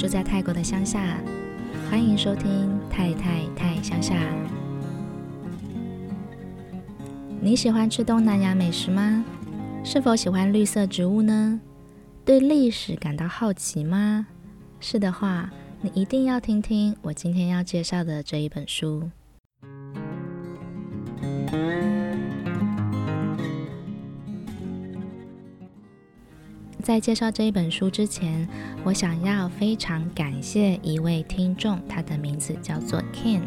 住在泰国的乡下，欢迎收听《太太太乡下》。你喜欢吃东南亚美食吗？是否喜欢绿色植物呢？对历史感到好奇吗？是的话，你一定要听听我今天要介绍的这一本书。在介绍这一本书之前，我想要非常感谢一位听众，他的名字叫做 Ken。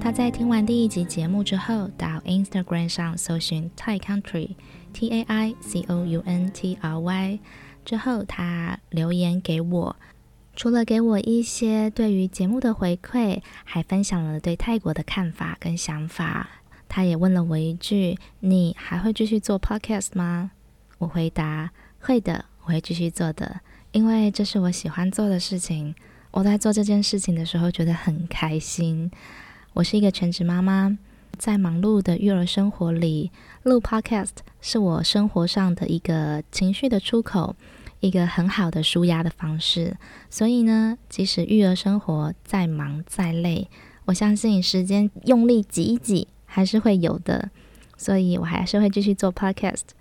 他在听完第一集节目之后，到 Instagram 上搜寻 Thai Country T A I C O U N T R Y 之后，他留言给我，除了给我一些对于节目的回馈，还分享了对泰国的看法跟想法。他也问了我一句：“你还会继续做 Podcast 吗？”我回答：“会的。”我会继续做的，因为这是我喜欢做的事情。我在做这件事情的时候觉得很开心。我是一个全职妈妈，在忙碌的育儿生活里，录 Podcast 是我生活上的一个情绪的出口，一个很好的舒压的方式。所以呢，即使育儿生活再忙再累，我相信时间用力挤一挤还是会有的。所以我还是会继续做 Podcast。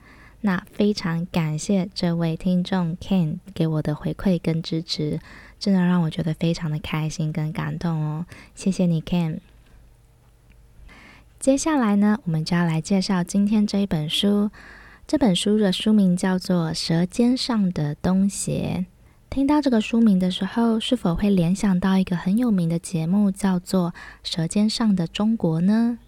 那非常感谢这位听众 Ken 给我的回馈跟支持，真的让我觉得非常的开心跟感动哦，谢谢你 Ken。接下来呢，我们就要来介绍今天这一本书。这本书的书名叫做《舌尖上的东邪》。听到这个书名的时候，是否会联想到一个很有名的节目，叫做《舌尖上的中国》呢？《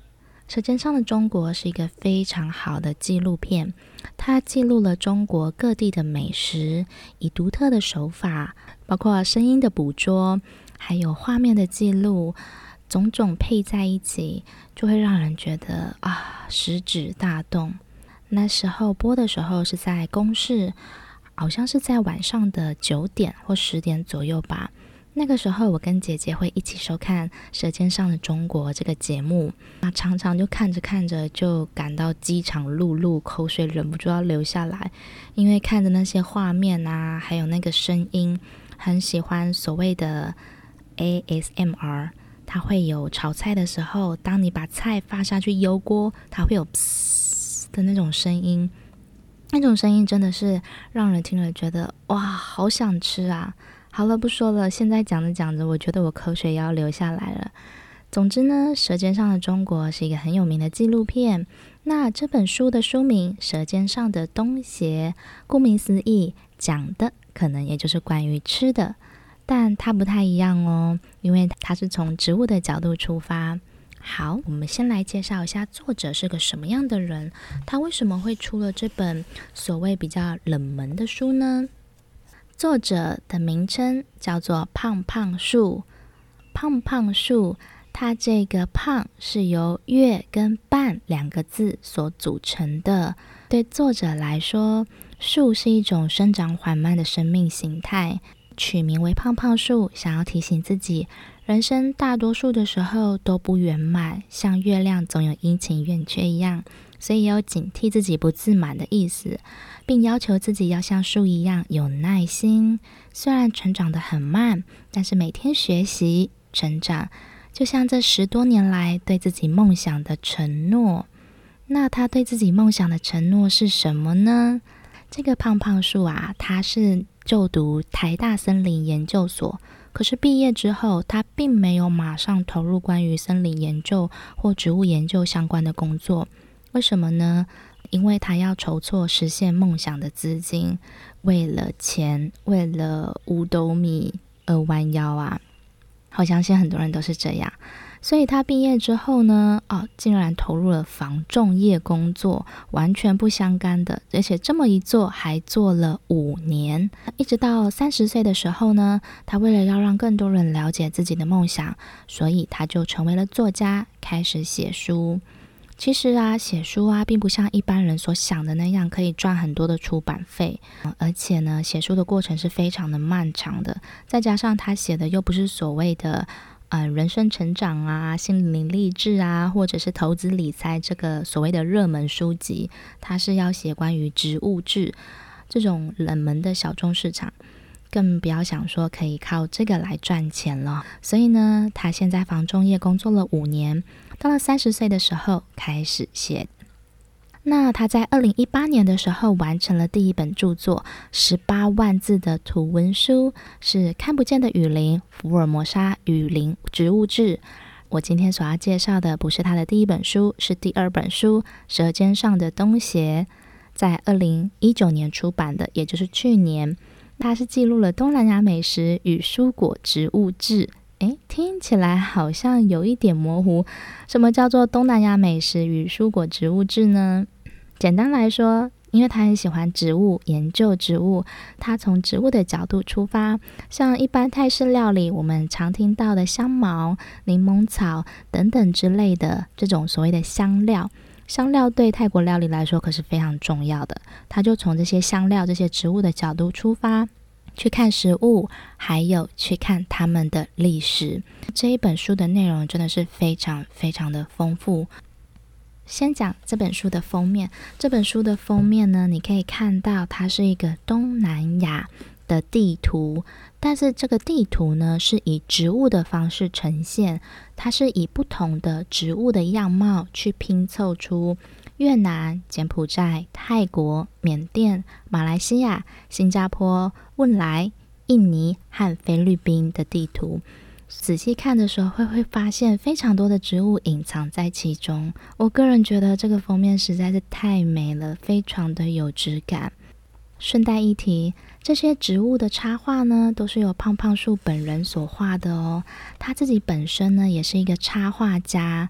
舌尖上的中国》是一个非常好的纪录片，它记录了中国各地的美食，以独特的手法，包括声音的捕捉，还有画面的记录，种种配在一起，就会让人觉得啊，食指大动。那时候播的时候是在公视，好像是在晚上的九点或十点左右吧。那个时候，我跟姐姐会一起收看《舌尖上的中国》这个节目，那常常就看着看着就感到饥肠辘辘，口水忍不住要流下来，因为看着那些画面啊，还有那个声音，很喜欢所谓的 ASMR，它会有炒菜的时候，当你把菜放下去油锅，它会有的那种声音，那种声音真的是让人听了觉得哇，好想吃啊！好了，不说了。现在讲着讲着，我觉得我口水要流下来了。总之呢，《舌尖上的中国》是一个很有名的纪录片。那这本书的书名《舌尖上的东邪》，顾名思义，讲的可能也就是关于吃的，但它不太一样哦，因为它是从植物的角度出发。好，我们先来介绍一下作者是个什么样的人，他为什么会出了这本所谓比较冷门的书呢？作者的名称叫做胖胖树，胖胖树，它这个“胖”是由“月”跟“半”两个字所组成的。对作者来说，树是一种生长缓慢的生命形态，取名为胖胖树，想要提醒自己，人生大多数的时候都不圆满，像月亮总有阴晴圆缺一样。所以有警惕自己不自满的意思，并要求自己要像树一样有耐心。虽然成长得很慢，但是每天学习成长，就像这十多年来对自己梦想的承诺。那他对自己梦想的承诺是什么呢？这个胖胖树啊，它是就读台大森林研究所，可是毕业之后，他并没有马上投入关于森林研究或植物研究相关的工作。为什么呢？因为他要筹措实现梦想的资金，为了钱，为了五斗米而弯腰啊！我相信很多人都是这样。所以他毕业之后呢，哦，竟然投入了防重业工作，完全不相干的，而且这么一做还做了五年，一直到三十岁的时候呢，他为了要让更多人了解自己的梦想，所以他就成为了作家，开始写书。其实啊，写书啊，并不像一般人所想的那样可以赚很多的出版费，而且呢，写书的过程是非常的漫长的。再加上他写的又不是所谓的，嗯，人生成长啊、心灵励志啊，或者是投资理财这个所谓的热门书籍，他是要写关于植物志这种冷门的小众市场。更不要想说可以靠这个来赚钱了。所以呢，他现在房中业工作了五年，到了三十岁的时候开始写。那他在二零一八年的时候完成了第一本著作，十八万字的图文书，是《看不见的雨林：福尔摩沙雨林植物志》。我今天所要介绍的不是他的第一本书，是第二本书《舌尖上的东协》，在二零一九年出版的，也就是去年。它是记录了东南亚美食与蔬果植物志。诶，听起来好像有一点模糊。什么叫做东南亚美食与蔬果植物志呢？简单来说，因为他很喜欢植物，研究植物，他从植物的角度出发，像一般泰式料理我们常听到的香茅、柠檬草等等之类的这种所谓的香料，香料对泰国料理来说可是非常重要的。他就从这些香料、这些植物的角度出发。去看食物，还有去看他们的历史。这一本书的内容真的是非常非常的丰富。先讲这本书的封面。这本书的封面呢，你可以看到它是一个东南亚的地图，但是这个地图呢是以植物的方式呈现，它是以不同的植物的样貌去拼凑出。越南、柬埔寨、泰国、缅甸、马来西亚、新加坡、汶莱、印尼和菲律宾的地图，仔细看的时候会会发现非常多的植物隐藏在其中。我个人觉得这个封面实在是太美了，非常的有质感。顺带一提，这些植物的插画呢，都是由胖胖树本人所画的哦。他自己本身呢，也是一个插画家。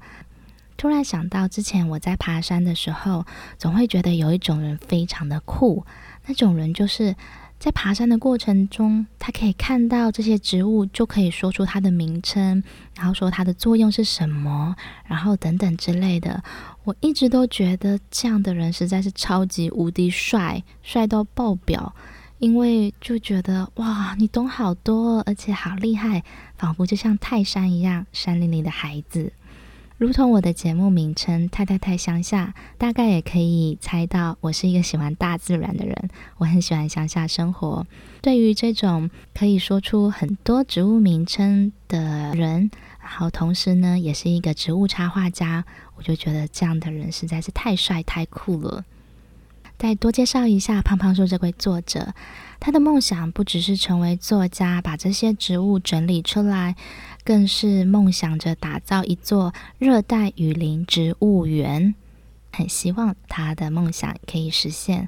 突然想到，之前我在爬山的时候，总会觉得有一种人非常的酷。那种人就是在爬山的过程中，他可以看到这些植物，就可以说出它的名称，然后说它的作用是什么，然后等等之类的。我一直都觉得这样的人实在是超级无敌帅，帅到爆表。因为就觉得哇，你懂好多，而且好厉害，仿佛就像泰山一样，山林里的孩子。如同我的节目名称《太太太乡下》，大概也可以猜到，我是一个喜欢大自然的人。我很喜欢乡下生活。对于这种可以说出很多植物名称的人，然后同时呢，也是一个植物插画家，我就觉得这样的人实在是太帅太酷了。再多介绍一下胖胖树这位作者。他的梦想不只是成为作家，把这些植物整理出来，更是梦想着打造一座热带雨林植物园。很希望他的梦想可以实现。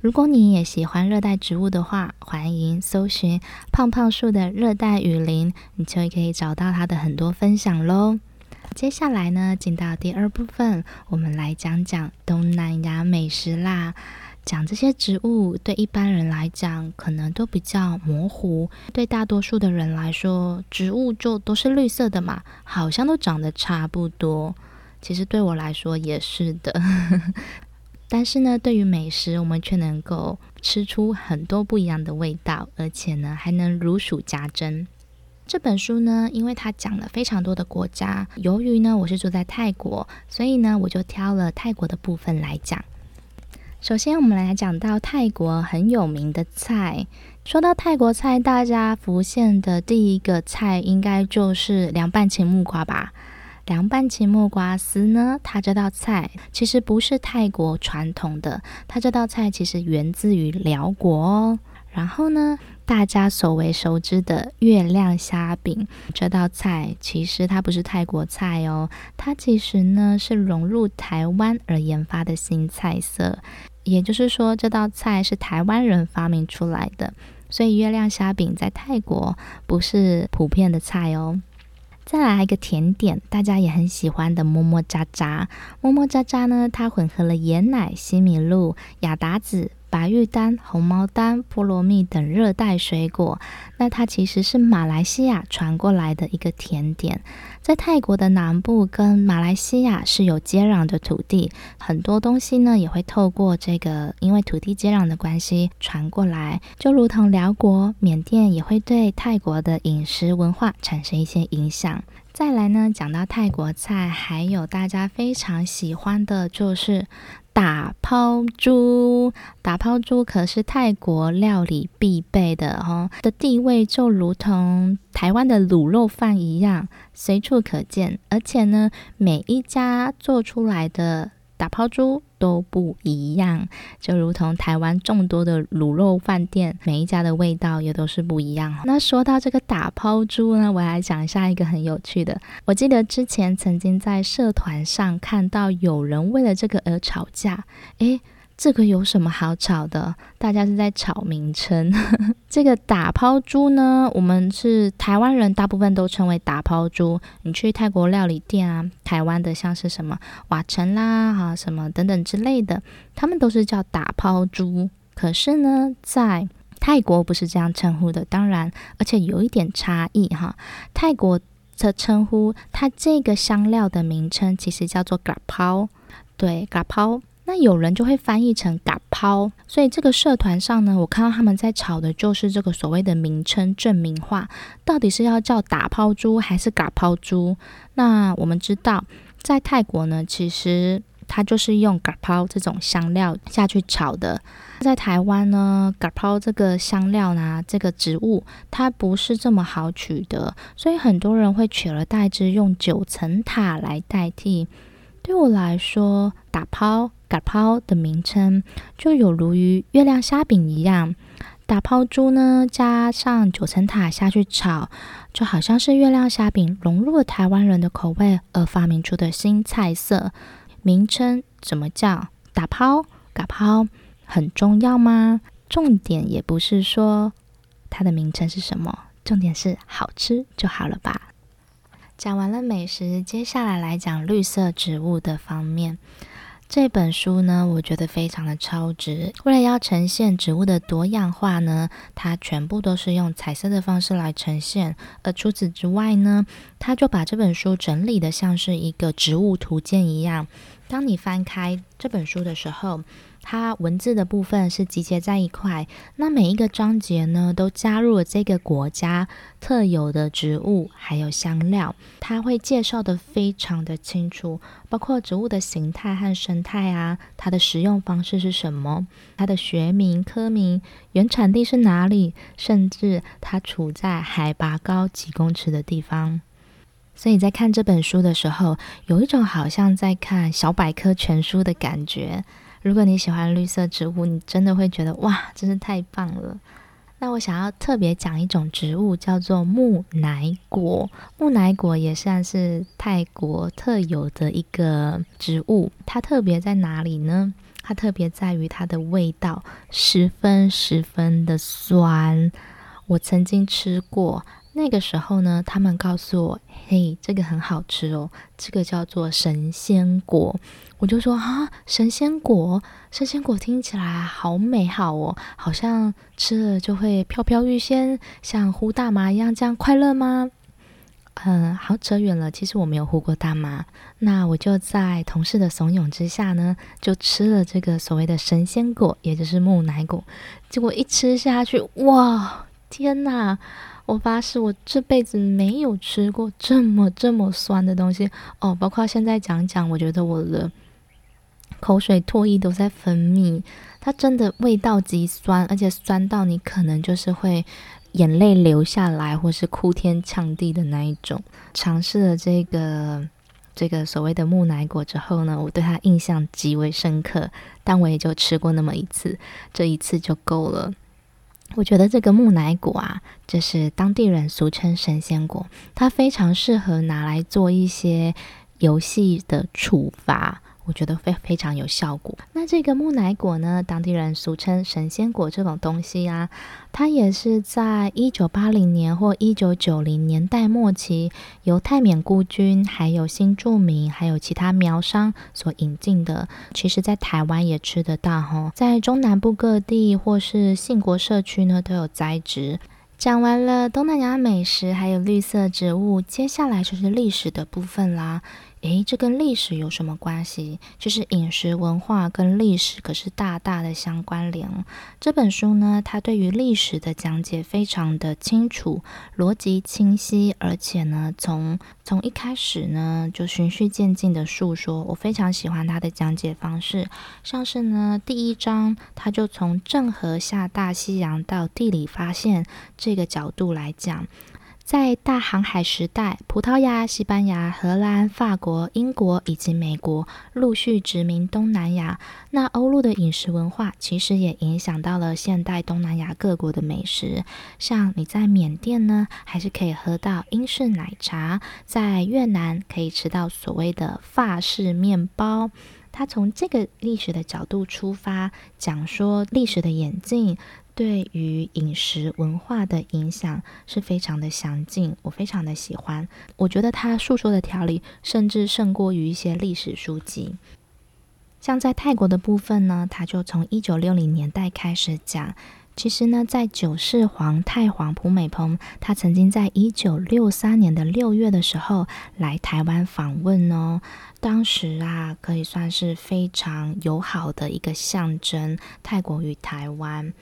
如果你也喜欢热带植物的话，欢迎搜寻胖胖树的热带雨林，你就可以找到他的很多分享喽。接下来呢，进到第二部分，我们来讲讲东南亚美食啦。讲这些植物，对一般人来讲可能都比较模糊。对大多数的人来说，植物就都是绿色的嘛，好像都长得差不多。其实对我来说也是的。但是呢，对于美食，我们却能够吃出很多不一样的味道，而且呢，还能如数家珍。这本书呢，因为它讲了非常多的国家，由于呢我是住在泰国，所以呢我就挑了泰国的部分来讲。首先，我们来讲到泰国很有名的菜。说到泰国菜，大家浮现的第一个菜应该就是凉拌青木瓜吧？凉拌青木瓜丝呢，它这道菜其实不是泰国传统的，它这道菜其实源自于辽国哦。然后呢，大家所为熟知的月亮虾饼这道菜，其实它不是泰国菜哦，它其实呢是融入台湾而研发的新菜色。也就是说，这道菜是台湾人发明出来的，所以月亮虾饼在泰国不是普遍的菜哦。再来一个甜点，大家也很喜欢的么么喳喳。么么喳喳呢，它混合了椰奶、西米露、亚达子。白玉丹、红毛丹、菠萝蜜等热带水果，那它其实是马来西亚传过来的一个甜点。在泰国的南部跟马来西亚是有接壤的土地，很多东西呢也会透过这个，因为土地接壤的关系传过来，就如同寮国、缅甸也会对泰国的饮食文化产生一些影响。再来呢，讲到泰国菜，还有大家非常喜欢的就是打抛猪。打抛猪可是泰国料理必备的哦，的地位就如同台湾的卤肉饭一样，随处可见。而且呢，每一家做出来的打抛猪都不一样，就如同台湾众多的卤肉饭店，每一家的味道也都是不一样。那说到这个打抛猪呢，我来讲一下一个很有趣的。我记得之前曾经在社团上看到有人为了这个而吵架，诶。这个有什么好吵的？大家是在吵名称。这个打抛猪呢，我们是台湾人，大部分都称为打抛猪。你去泰国料理店啊，台湾的像是什么瓦城啦，哈，什么等等之类的，他们都是叫打抛猪。可是呢，在泰国不是这样称呼的，当然，而且有一点差异哈。泰国的称呼，它这个香料的名称其实叫做嘎抛，对，嘎抛。那有人就会翻译成“嘎抛”，所以这个社团上呢，我看到他们在吵的就是这个所谓的名称正名化，到底是要叫打抛猪还是嘎抛猪？那我们知道，在泰国呢，其实它就是用嘎抛这种香料下去炒的。在台湾呢，嘎抛这个香料呢，这个植物它不是这么好取得，所以很多人会取而代之用九层塔来代替。对我来说，打抛。嘎抛的名称就有如于月亮虾饼一样，打抛猪呢，加上九层塔下去炒，就好像是月亮虾饼融入了台湾人的口味而发明出的新菜色。名称怎么叫？打抛、嘎抛很重要吗？重点也不是说它的名称是什么，重点是好吃就好了吧。讲完了美食，接下来来讲绿色植物的方面。这本书呢，我觉得非常的超值。为了要呈现植物的多样化呢，它全部都是用彩色的方式来呈现。而除此之外呢，它就把这本书整理的像是一个植物图鉴一样。当你翻开这本书的时候，它文字的部分是集结在一块，那每一个章节呢，都加入了这个国家特有的植物，还有香料，它会介绍得非常的清楚，包括植物的形态和生态啊，它的食用方式是什么，它的学名、科名、原产地是哪里，甚至它处在海拔高几公尺的地方。所以在看这本书的时候，有一种好像在看小百科全书的感觉。如果你喜欢绿色植物，你真的会觉得哇，真是太棒了。那我想要特别讲一种植物，叫做木乃果。木乃果也算是泰国特有的一个植物。它特别在哪里呢？它特别在于它的味道十分十分的酸。我曾经吃过。那个时候呢，他们告诉我：“嘿，这个很好吃哦，这个叫做神仙果。”我就说：“啊，神仙果，神仙果听起来好美好哦，好像吃了就会飘飘欲仙，像呼大麻一样，这样快乐吗？”嗯，好扯远了。其实我没有呼过大麻，那我就在同事的怂恿之下呢，就吃了这个所谓的神仙果，也就是木乃果。结果一吃下去，哇，天哪！我发誓，我这辈子没有吃过这么这么酸的东西哦。包括现在讲讲，我觉得我的口水、唾液都在分泌。它真的味道极酸，而且酸到你可能就是会眼泪流下来，或是哭天抢地的那一种。尝试了这个这个所谓的木乃果之后呢，我对它印象极为深刻。但我也就吃过那么一次，这一次就够了。我觉得这个木乃果啊，就是当地人俗称神仙果，它非常适合拿来做一些游戏的处罚。我觉得非非常有效果。那这个木乃果呢，当地人俗称神仙果这种东西啊，它也是在一九八零年或一九九零年代末期，由泰缅孤军、还有新住民、还有其他苗商所引进的。其实，在台湾也吃得到哈，在中南部各地或是信国社区呢，都有栽植。讲完了东南亚美食，还有绿色植物，接下来就是历史的部分啦。诶，这跟历史有什么关系？就是饮食文化跟历史可是大大的相关联。这本书呢，它对于历史的讲解非常的清楚，逻辑清晰，而且呢，从从一开始呢就循序渐进的述说。我非常喜欢它的讲解方式，像是呢第一章，它就从郑和下大西洋到地理发现这个角度来讲。在大航海时代，葡萄牙、西班牙、荷兰、法国、英国以及美国陆续殖民东南亚。那欧陆的饮食文化其实也影响到了现代东南亚各国的美食。像你在缅甸呢，还是可以喝到英式奶茶；在越南可以吃到所谓的法式面包。他从这个历史的角度出发，讲说历史的演进。对于饮食文化的影响是非常的详尽，我非常的喜欢。我觉得他述说的条理甚至胜过于一些历史书籍。像在泰国的部分呢，他就从一九六零年代开始讲。其实呢，在九世皇太皇普美蓬，他曾经在一九六三年的六月的时候来台湾访问哦。当时啊，可以算是非常友好的一个象征，泰国与台湾。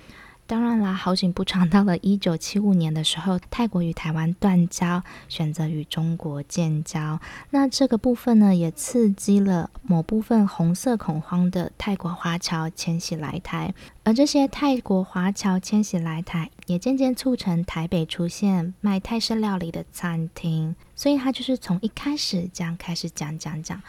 当然啦，好景不长，到了一九七五年的时候，泰国与台湾断交，选择与中国建交。那这个部分呢，也刺激了某部分红色恐慌的泰国华侨迁徙来台，而这些泰国华侨迁徙来台，也渐渐促成台北出现卖泰式料理的餐厅。所以他就是从一开始这样开始讲讲讲。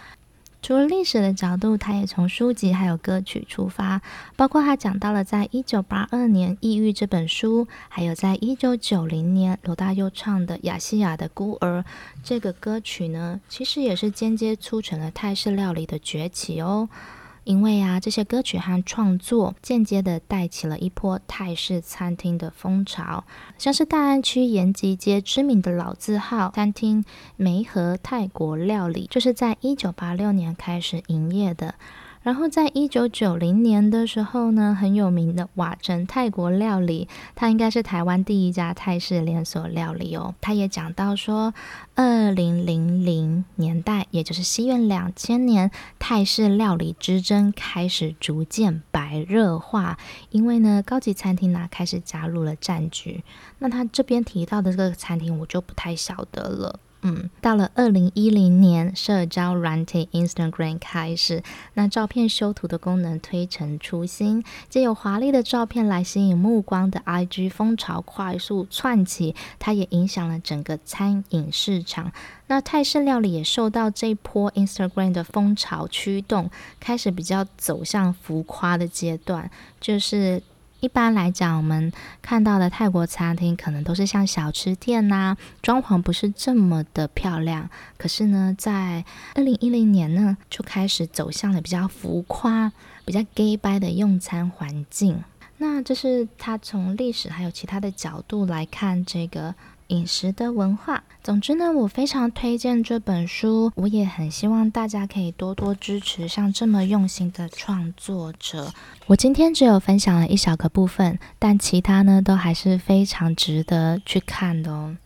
除了历史的角度，他也从书籍还有歌曲出发，包括他讲到了在一九八二年《抑郁》这本书，还有在一九九零年罗大佑唱的《雅西亚的孤儿》这个歌曲呢，其实也是间接促成了泰式料理的崛起哦。因为啊，这些歌曲和创作间接的带起了一波泰式餐厅的风潮，像是大安区延吉街知名的老字号餐厅梅和泰国料理，就是在一九八六年开始营业的。然后在一九九零年的时候呢，很有名的瓦城泰国料理，它应该是台湾第一家泰式连锁料理哦。他也讲到说，二零零零年代，也就是西元两千年，泰式料理之争开始逐渐白热化，因为呢，高级餐厅呢开始加入了战局。那他这边提到的这个餐厅，我就不太晓得了。嗯，到了二零一零年，社交软体 Instagram 开始，那照片修图的功能推陈出新，借由华丽的照片来吸引目光的 IG 风潮快速窜起，它也影响了整个餐饮市场。那泰式料理也受到这波 Instagram 的风潮驱动，开始比较走向浮夸的阶段，就是。一般来讲，我们看到的泰国餐厅可能都是像小吃店呐、装潢不是这么的漂亮。可是呢，在二零一零年呢，就开始走向了比较浮夸、比较 gay 掰的用餐环境。那这是他从历史还有其他的角度来看这个。饮食的文化。总之呢，我非常推荐这本书，我也很希望大家可以多多支持像这么用心的创作者。我今天只有分享了一小个部分，但其他呢都还是非常值得去看的哦。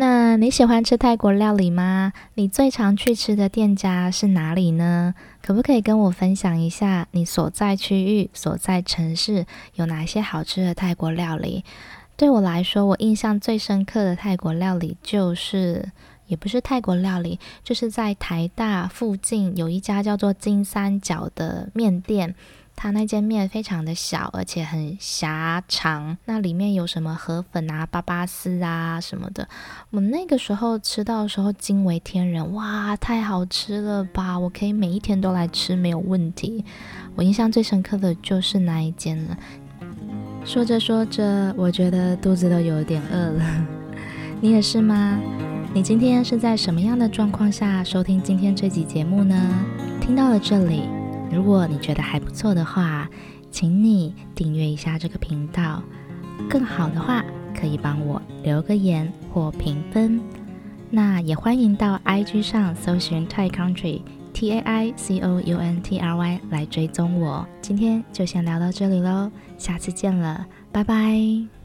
那你喜欢吃泰国料理吗？你最常去吃的店家是哪里呢？可不可以跟我分享一下你所在区域、所在城市有哪些好吃的泰国料理？对我来说，我印象最深刻的泰国料理就是，也不是泰国料理，就是在台大附近有一家叫做金三角的面店，它那间面非常的小，而且很狭长，那里面有什么河粉啊、巴巴丝啊什么的，我那个时候吃到的时候惊为天人，哇，太好吃了吧！我可以每一天都来吃，没有问题。我印象最深刻的就是那一间了。说着说着，我觉得肚子都有点饿了。你也是吗？你今天是在什么样的状况下收听今天这集节目呢？听到了这里，如果你觉得还不错的话，请你订阅一下这个频道。更好的话，可以帮我留个言或评分。那也欢迎到 IG 上搜寻 Thai Country T A I C O U N T R Y 来追踪我。今天就先聊到这里喽。下次见了，拜拜。